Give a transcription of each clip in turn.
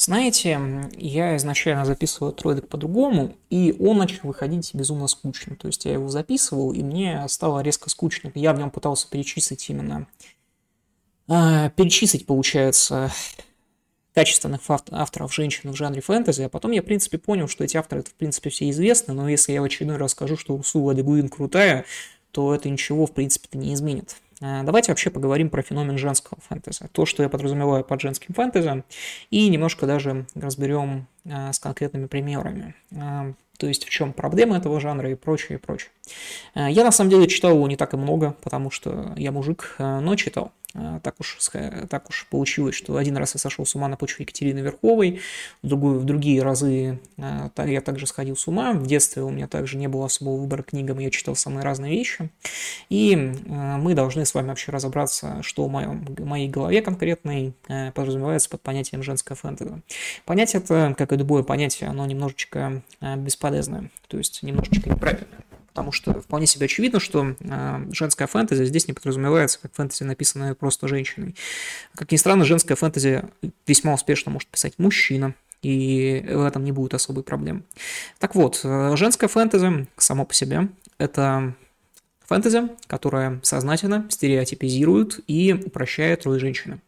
Знаете, я изначально записывал тройдек по-другому, и он начал выходить безумно скучно. То есть я его записывал, и мне стало резко скучно. Я в нем пытался перечислить именно... Э, перечислить, получается, качественных авторов женщин в жанре фэнтези, а потом я, в принципе, понял, что эти авторы, в принципе, все известны, но если я в очередной раз скажу, что Урсула Дегуин крутая, то это ничего, в принципе-то, не изменит. Э, давайте вообще поговорим про феномен женского фэнтези, то, что я подразумеваю под женским фэнтези, и немножко даже разберем с конкретными примерами. Э, то есть в чем проблема этого жанра и прочее, и прочее. Я на самом деле читал его не так и много, потому что я мужик, но читал. Так уж, так уж получилось, что один раз я сошел с ума на почве Екатерины Верховой, в, другую, в другие разы я также сходил с ума. В детстве у меня также не было особого выбора книгам, я читал самые разные вещи. И мы должны с вами вообще разобраться, что в, моем, в моей голове конкретной подразумевается под понятием женское фэнтези. Понятие это, как и любое понятие, оно немножечко бесполезное, то есть немножечко неправильное потому что вполне себе очевидно, что э, женская фэнтези здесь не подразумевается как фэнтези, написанная просто женщиной. Как ни странно, женская фэнтези весьма успешно может писать мужчина, и в этом не будет особой проблем. Так вот, э, женская фэнтези само по себе – это фэнтези, которая сознательно стереотипизирует и упрощает роль женщины.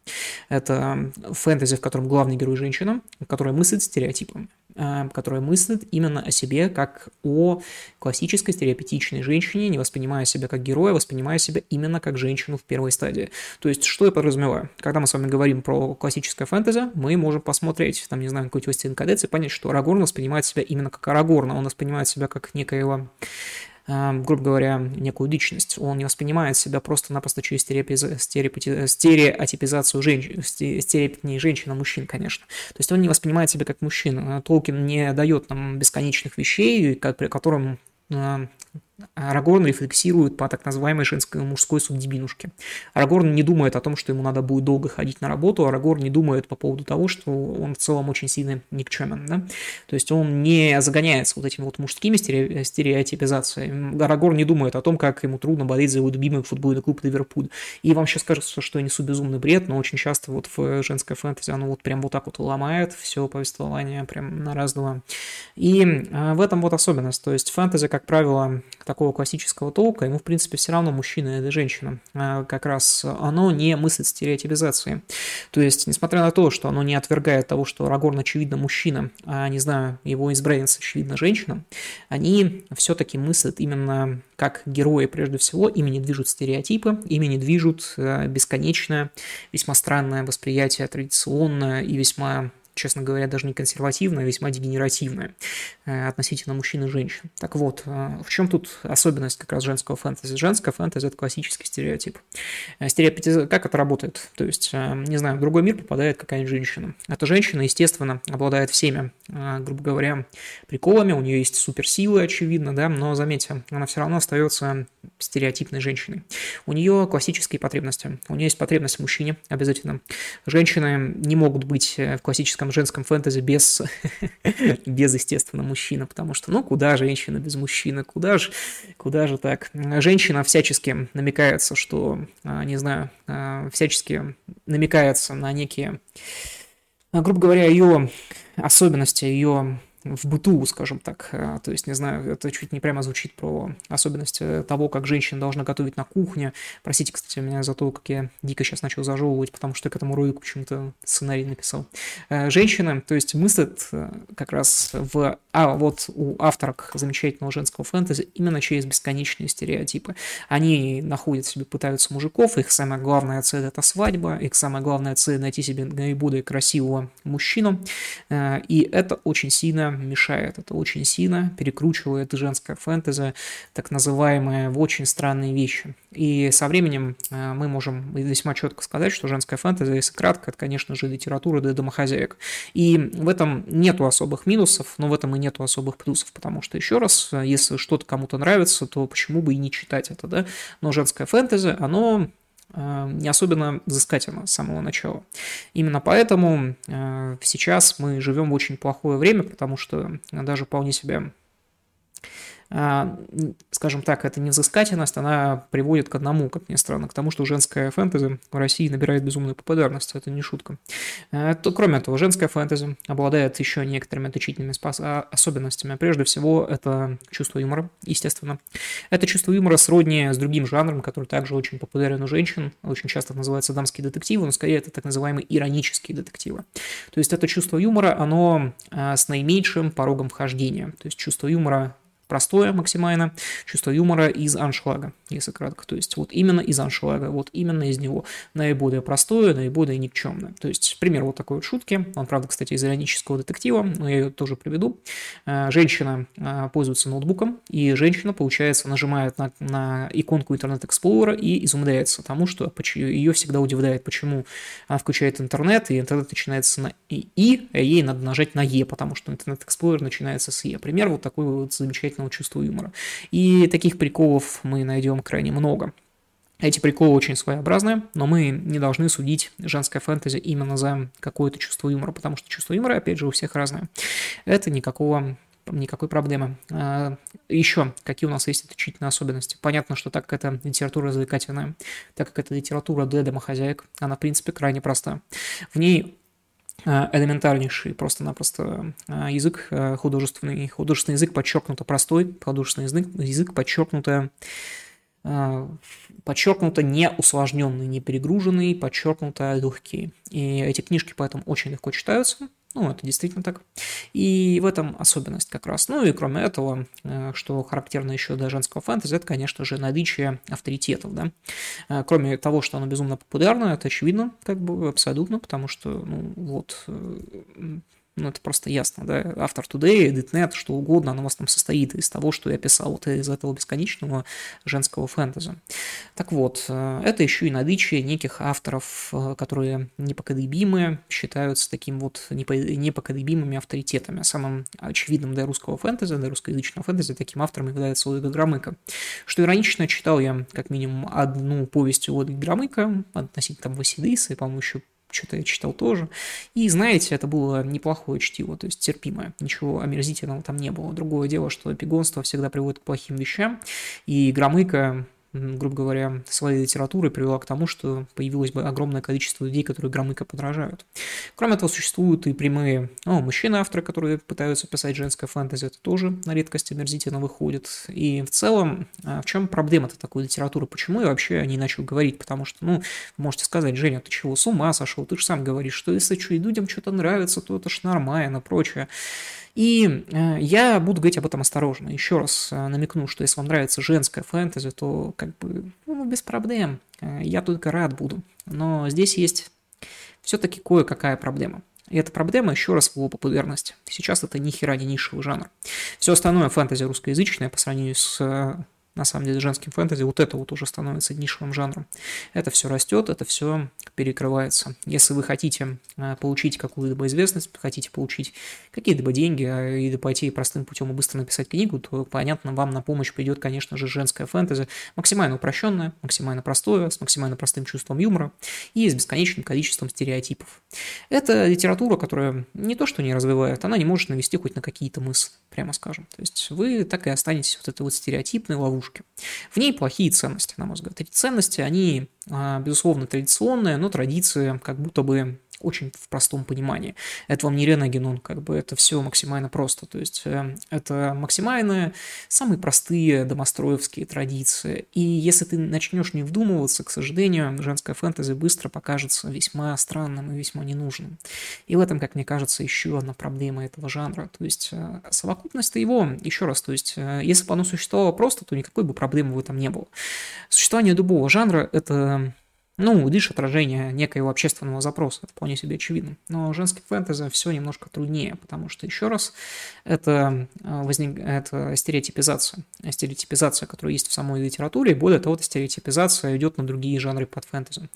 Это фэнтези, в котором главный герой женщина, которая мыслит стереотипами, э, которая мыслит именно о себе как о классической стереотипичной женщине, не воспринимая себя как героя, воспринимая себя именно как женщину в первой стадии. То есть, что я подразумеваю? Когда мы с вами говорим про классическое фэнтези, мы можем посмотреть, там, не знаю, какой-то «Властелин колец» и понять, что Арагорн воспринимает себя именно как Арагорн, он воспринимает себя как некоего грубо говоря, некую личность. Он не воспринимает себя просто-напросто через стереотипизацию женщин, стереотипнее женщин, а мужчин, конечно. То есть он не воспринимает себя как мужчина. Толкин не дает нам бесконечных вещей, как, при котором э, Арагорн рефлексирует по так называемой женской мужской субдебинушке. Арагорн не думает о том, что ему надо будет долго ходить на работу, Арагорн не думает по поводу того, что он в целом очень сильно никчемен. Да? То есть он не загоняется вот этими вот мужскими стереотипизациями. Арагорн не думает о том, как ему трудно болеть за его любимый футбольный клуб Ливерпуль. И вам сейчас кажется, что я несу безумный бред, но очень часто вот в женской фэнтези оно вот прям вот так вот ломает все повествование прям на раз-два. И а, в этом вот особенность. То есть фэнтези, как правило, такого классического толка, ему, в принципе, все равно мужчина или женщина. А как раз оно не мыслит стереотипизации. То есть, несмотря на то, что оно не отвергает того, что Арагорн, очевидно, мужчина, а, не знаю, его избранница, очевидно, женщина, они все-таки мыслят именно как герои, прежде всего, ими не движут стереотипы, ими не движут э, бесконечное, весьма странное восприятие традиционное и весьма честно говоря, даже не консервативная, а весьма дегенеративная э, относительно мужчин и женщин. Так вот, э, в чем тут особенность как раз женского фэнтези? Женское фэнтези – это классический стереотип. Э, стереотип, как это работает? То есть, не знаю, в другой мир попадает какая-нибудь женщина. Эта женщина, естественно, обладает всеми, грубо говоря, приколами, у нее есть суперсилы, очевидно, да, но, заметьте, она все равно остается стереотипной женщиной. У нее классические потребности. У нее есть потребность в мужчине обязательно. Женщины не могут быть в классическом классическом женском фэнтези без, без, естественно, мужчины, потому что, ну, куда женщина без мужчины, куда же, куда же так? Женщина всячески намекается, что, а, не знаю, а, всячески намекается на некие, а, грубо говоря, ее особенности, ее в быту, скажем так. Э, то есть, не знаю, это чуть не прямо звучит про особенности того, как женщина должна готовить на кухне. Простите, кстати, меня за то, как я дико сейчас начал зажевывать, потому что к этому ролику почему-то сценарий написал. Э, женщина, то есть мыслят э, как раз в... А вот у авторок замечательного женского фэнтези именно через бесконечные стереотипы. Они находят себе, пытаются мужиков, их самая главная цель – это свадьба, их самая главная цель – найти себе наиболее красивого мужчину, и это очень сильно мешает. Это очень сильно перекручивает женское фэнтези, так называемые, в очень странные вещи. И со временем э, мы можем весьма четко сказать, что женская фэнтези, если кратко, это, конечно же, литература для домохозяек. И в этом нету особых минусов, но в этом и нету особых плюсов, потому что, еще раз, если что-то кому-то нравится, то почему бы и не читать это, да? Но женское фэнтези, оно Э, не особенно взыскательно с самого начала. Именно поэтому э, сейчас мы живем в очень плохое время, потому что даже вполне себе скажем так, эта невзыскательность, она приводит к одному, как ни странно, к тому, что женская фэнтези в России набирает безумную популярность, это не шутка. А, то, кроме этого, женская фэнтези обладает еще некоторыми отличительными а, особенностями. Прежде всего, это чувство юмора, естественно. Это чувство юмора сродни с другим жанром, который также очень популярен у женщин, очень часто называется дамские детективы, но скорее это так называемые иронические детективы. То есть это чувство юмора, оно с наименьшим порогом вхождения. То есть чувство юмора простое максимально, чувство юмора из аншлага, если кратко. То есть вот именно из аншлага, вот именно из него наиболее простое, наиболее никчемное. То есть пример вот такой вот шутки, он, правда, кстати, из иронического детектива, но я ее тоже приведу. Э, женщина э, пользуется ноутбуком, и женщина, получается, нажимает на, на иконку Internet Explorer и изумляется тому, что ее всегда удивляет, почему она включает интернет, и интернет начинается на И, а ей надо нажать на Е, потому что Internet Explorer начинается с Е. Пример вот такой вот замечательный замечательного чувства юмора. И таких приколов мы найдем крайне много. Эти приколы очень своеобразные, но мы не должны судить женское фэнтези именно за какое-то чувство юмора, потому что чувство юмора, опять же, у всех разное. Это никакого никакой проблемы. А, Еще, какие у нас есть отличительные особенности? Понятно, что так как это литература развлекательная, так как это литература для домохозяек, она, в принципе, крайне проста. В ней элементарнейший просто-напросто э, язык э, художественный. Художественный язык подчеркнуто простой, художественный язык, язык подчеркнуто подчеркнуто не усложненный, не перегруженный, подчеркнуто легкий. И эти книжки поэтому очень легко читаются, ну, это действительно так. И в этом особенность как раз. Ну и кроме этого, э, что характерно еще для женского фэнтези, это, конечно же, наличие авторитетов, да. Э, кроме того, что оно безумно популярно, это очевидно, как бы абсолютно, потому что, ну, вот, э, ну, это просто ясно, да, автор Today, Editnet, что угодно, оно у вас там состоит из того, что я писал вот из этого бесконечного женского фэнтези. Так вот, э, это еще и наличие неких авторов, э, которые непоколебимы, считаются таким вот непоколебимыми авторитетами. Самым очевидным для русского фэнтези, для русскоязычного фэнтези, таким автором является Ольга Громыко. Что иронично, читал я как минимум одну повесть Ольги Громыко, относительно там Василисы, по-моему, еще что-то я читал тоже. И, знаете, это было неплохое чтиво, то есть терпимое. Ничего омерзительного там не было. Другое дело, что эпигонство всегда приводит к плохим вещам. И Громыко грубо говоря, своей литературы привела к тому, что появилось бы огромное количество людей, которые Громыко подражают. Кроме этого, существуют и прямые ну, мужчины-авторы, которые пытаются писать женское фэнтези, это тоже на редкость омерзительно выходит. И в целом, а, в чем проблема-то такой литературы? Почему я вообще не начал говорить? Потому что, ну, можете сказать, Женя, ты чего, с ума сошел? Ты же сам говоришь, что если что, людям что-то нравится, то это ж нормально, прочее. И э, я буду говорить об этом осторожно. Еще раз э, намекну, что если вам нравится женская фэнтези, то как бы ну, без проблем. Э, я только рад буду. Но здесь есть все-таки кое-какая проблема. И эта проблема, еще раз, его популярности. Сейчас это ни хера не нишевый жанр. Все остальное фэнтези русскоязычное по сравнению с на самом деле женским фэнтези, вот это вот уже становится нишевым жанром. Это все растет, это все перекрывается. Если вы хотите э, получить какую-либо известность, хотите получить какие-либо деньги а, и пойти простым путем и быстро написать книгу, то, понятно, вам на помощь придет, конечно же, женская фэнтези, максимально упрощенная, максимально простое, с максимально простым чувством юмора и с бесконечным количеством стереотипов. Это литература, которая не то что не развивает, она не может навести хоть на какие-то мысли, прямо скажем. То есть вы так и останетесь вот этой вот стереотипной ловушкой ловушки. В ней плохие ценности, на мой взгляд. Эти ценности, они, а, безусловно, традиционные, но традиции как будто бы очень в простом понимании. Это вам не Рена Генон, как бы это все максимально просто. То есть э, это максимально самые простые домостроевские традиции. И если ты начнешь не вдумываться, к сожалению, женская фэнтези быстро покажется весьма странным и весьма ненужным. И в этом, как мне кажется, еще одна проблема этого жанра. То есть э, совокупность его, еще раз, то есть э, если бы оно существовало просто, то никакой бы проблемы в этом не было. Существование любого жанра – это ну, лишь отражение некоего общественного запроса, это вполне себе очевидно. Но женский фэнтези все немножко труднее, потому что, еще раз, это, э, возник... это стереотипизация. Стереотипизация, которая есть в самой литературе, и более того, эта стереотипизация идет на другие жанры под фэнтези.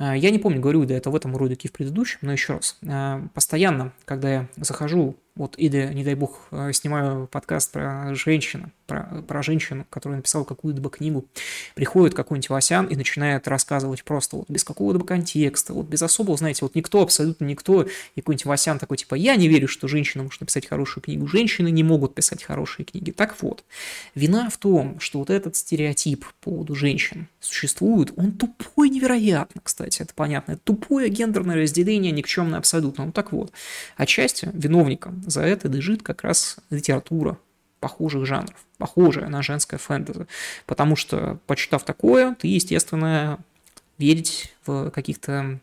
Э, я не помню, говорю ли это в этом ролике в предыдущем, но еще раз. Э, постоянно, когда я захожу, вот или, не дай бог, снимаю подкаст про женщину, про, про женщину, которая написала какую-либо книгу, приходит какой-нибудь Васян и начинает рассказывать просто вот без какого-либо контекста, вот без особого, знаете, вот никто, абсолютно никто, и какой-нибудь Васян такой, типа, я не верю, что женщина может написать хорошую книгу, женщины не могут писать хорошие книги. Так вот, вина в том, что вот этот стереотип по поводу женщин существует, он тупой невероятно, кстати, это понятно, это тупое гендерное разделение, никчемное абсолютно. Ну так вот, отчасти виновником за это лежит как раз литература, похожих жанров, похожая на женское фэнтези. Потому что, почитав такое, ты, естественно, верить в каких-то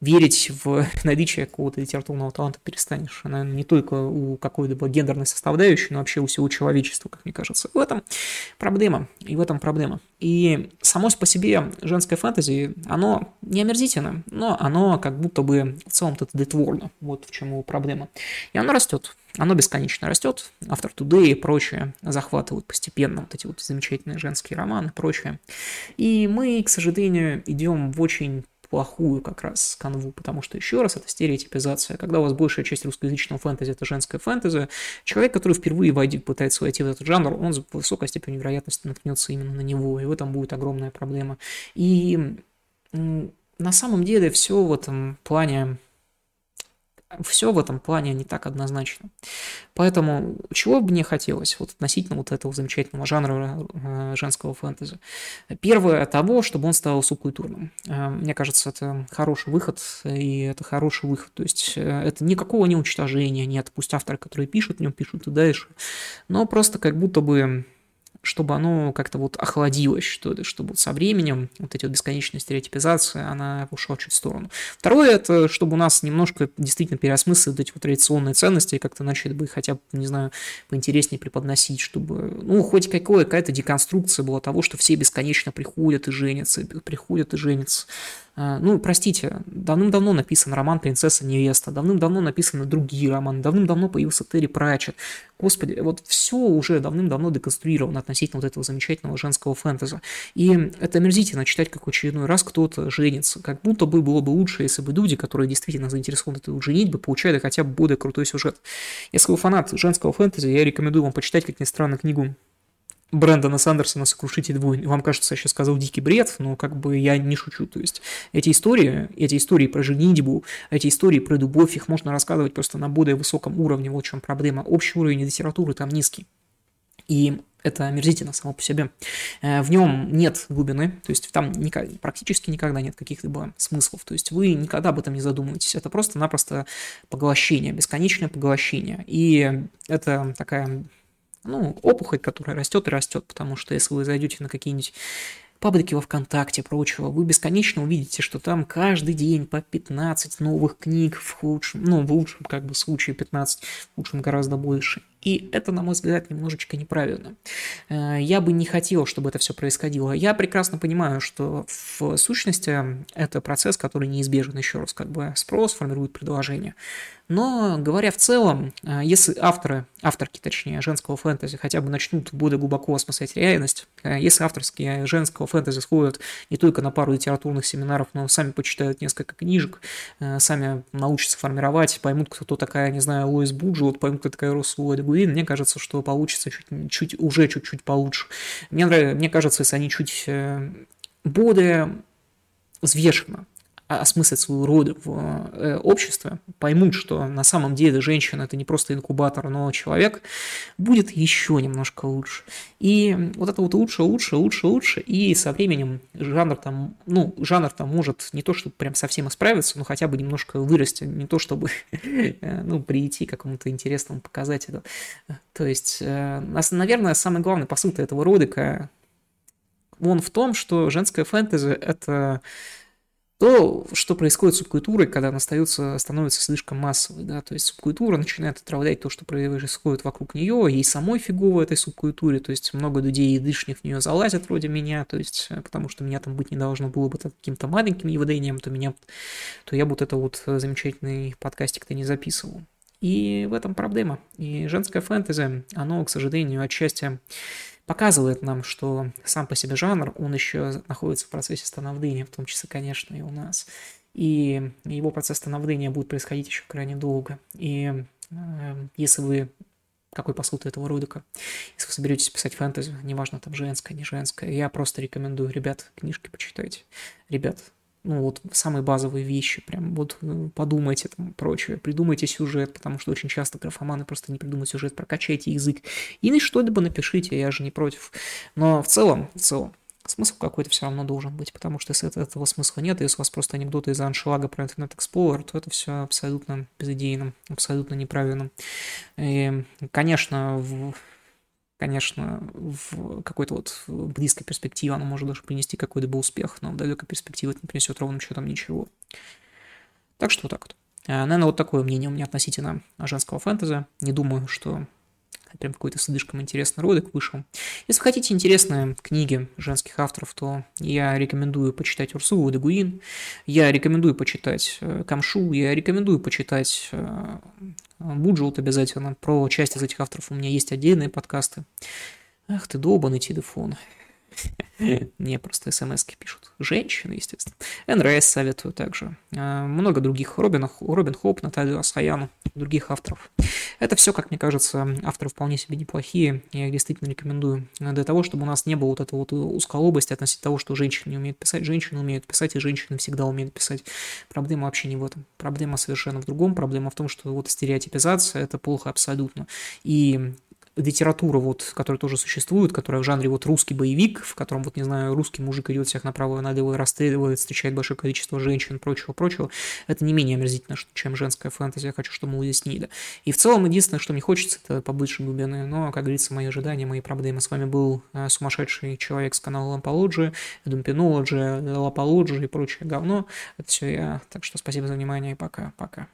верить в наличие какого-то литературного таланта перестанешь. Она не только у какой-либо гендерной составляющей, но вообще у всего человечества, как мне кажется. В этом проблема. И в этом проблема. И само по себе женское фэнтези, оно не омерзительно, но оно как будто бы в целом-то тлетворно. Вот в чем его проблема. И оно растет. Оно бесконечно растет. Автор Today и прочее захватывают постепенно вот эти вот замечательные женские романы и прочее. И мы, к сожалению, идем в очень плохую как раз канву, потому что, еще раз, это стереотипизация. Когда у вас большая часть русскоязычного фэнтези – это женское фэнтези, человек, который впервые войдет, пытается войти в этот жанр, он с высокой степенью вероятности наткнется именно на него, и в этом будет огромная проблема. И на самом деле все в этом плане все в этом плане не так однозначно. Поэтому чего бы мне хотелось вот относительно вот этого замечательного жанра э, женского фэнтези? Первое того, чтобы он стал субкультурным. Э, мне кажется, это хороший выход, и это хороший выход. То есть э, это никакого не уничтожения нет. Пусть авторы, которые пишут в нем, пишут и дальше. Но просто как будто бы чтобы оно как-то вот охладилось, что ли, чтобы со временем вот эти вот бесконечные стереотипизации, она ушла чуть в сторону. Второе, это чтобы у нас немножко действительно переосмыслить эти вот традиционные ценности и как-то начали бы хотя бы, не знаю, поинтереснее преподносить, чтобы, ну, хоть какое, какая-то деконструкция была того, что все бесконечно приходят и женятся, приходят и женятся. А, ну, простите, давным-давно написан роман «Принцесса невеста», давным-давно написаны другие романы, давным-давно появился Терри Пратчет. Господи, вот все уже давным-давно деконструировано относительно вот этого замечательного женского фэнтеза. И это омерзительно читать, как очередной раз кто-то женится. Как будто бы было бы лучше, если бы люди, которые действительно заинтересованы в этой женитьбе, получали хотя бы более крутой сюжет. Если вы фанат женского фэнтези, я рекомендую вам почитать, как ни странно, книгу Брэндона Сандерсона «Сокрушитель войн». Вам кажется, я сейчас сказал дикий бред, но как бы я не шучу. То есть эти истории, эти истории про женитьбу, эти истории про любовь, их можно рассказывать просто на более высоком уровне. Вот в чем проблема. Общий уровень литературы там низкий. И это омерзительно само по себе. Э, в нем нет глубины, то есть там никак, практически никогда нет каких-либо смыслов. То есть вы никогда об этом не задумываетесь. Это просто-напросто поглощение, бесконечное поглощение. И это такая ну, опухоль, которая растет и растет, потому что если вы зайдете на какие-нибудь паблики во ВКонтакте, прочего, вы бесконечно увидите, что там каждый день по 15 новых книг в худшем, ну, в лучшем как бы случае 15, в худшем гораздо больше. И это, на мой взгляд, немножечко неправильно. Э, я бы не хотел, чтобы это все происходило. Я прекрасно понимаю, что в сущности это процесс, который неизбежен еще раз, как бы спрос формирует предложение. Но, говоря в целом, э, если авторы, авторки, точнее, женского фэнтези хотя бы начнут более глубоко осмыслять реальность, э, если авторские женского фэнтези сходят не только на пару литературных семинаров, но сами почитают несколько книжек, сами научатся формировать, поймут, кто такая, не знаю, Лоис вот поймут, кто такая Росула Дегуин, мне кажется, что получится чуть, чуть, уже чуть-чуть получше. Мне, нравится, мне кажется, если они чуть более взвешенно осмыслят свою роль в э, обществе, поймут, что на самом деле женщина это не просто инкубатор, но человек, будет еще немножко лучше. И вот это вот лучше, лучше, лучше, лучше, и со временем жанр там, ну, жанр там может не то, чтобы прям совсем исправиться, но хотя бы немножко вырасти, не то, чтобы, э, ну, прийти к какому-то интересному показателю. То есть, э, наверное, самый главный посыл этого ролика, он в том, что женское фэнтези – это то, что происходит с субкультурой, когда она остается, становится слишком массовой, да, то есть субкультура начинает отравлять то, что происходит вокруг нее, ей самой фигово этой субкультуре, то есть много людей и дышних в нее залазят вроде меня, то есть э, потому что меня там быть не должно было бы каким-то маленьким явлением, то меня, то я вот это вот замечательный подкастик-то не записывал. И в этом проблема. И женское фэнтези, оно, к сожалению, отчасти показывает нам, что сам по себе жанр, он еще находится в процессе становления, в том числе, конечно, и у нас. И его процесс становления будет происходить еще крайне долго. И э, если вы какой посыл этого ролика. Если вы соберетесь писать фэнтези, неважно, там женское, не женское, я просто рекомендую, ребят, книжки почитайте. Ребят, ну вот самые базовые вещи, прям вот э, подумайте там прочее, придумайте сюжет, потому что очень часто графоманы просто не придумают сюжет, прокачайте язык и что-либо напишите, я же не против. Но в целом, в целом, смысл какой-то все равно должен быть, потому что если этого смысла нет, если у вас просто анекдоты из аншлага про Internet Explorer, то это все абсолютно безыдейно, абсолютно неправильно. И, конечно, в конечно, в какой-то вот близкой перспективе оно может даже принести какой-то бы успех, но в далекой перспективе это не принесет ровным счетом ничего. Так что вот так вот. Э, Наверное, вот такое мнение у меня относительно женского фэнтези. Не думаю, что прям какой-то слишком интересный ролик вышел. Если хотите интересные книги женских авторов, то я рекомендую почитать Урсулу Дегуин, я рекомендую почитать э, Камшу, я рекомендую почитать э, Буджелт обязательно. Про часть из этих авторов у меня есть отдельные подкасты. Ах ты долбанный телефон. Мне просто смс пишут. Женщины, естественно. НРС советую также. А, много других. Робин, Робин Хоп, Наталью Асаяну, других авторов. Это все, как мне кажется, авторы вполне себе неплохие. Я их действительно рекомендую. Для того, чтобы у нас не было вот этой вот узколобости относительно того, что женщины не умеют писать. Женщины умеют писать, и женщины всегда умеют писать. Проблема вообще не в этом. Проблема совершенно в другом. Проблема в том, что вот стереотипизация – это плохо абсолютно. И литература, вот, которая тоже существует, которая в жанре вот русский боевик, в котором, вот, не знаю, русский мужик идет всех направо и налево и расстреливает, встречает большое количество женщин, прочего-прочего, это не менее омерзительно, чем женская фэнтези, я хочу, чтобы мы уяснили. И в целом, единственное, что мне хочется, это побольше глубины, но, как говорится, мои ожидания, мои проблемы. С вами был э, сумасшедший человек с канала Лампологи, Думпинологи, Лапологи и прочее говно. Это все я. Так что спасибо за внимание и пока-пока.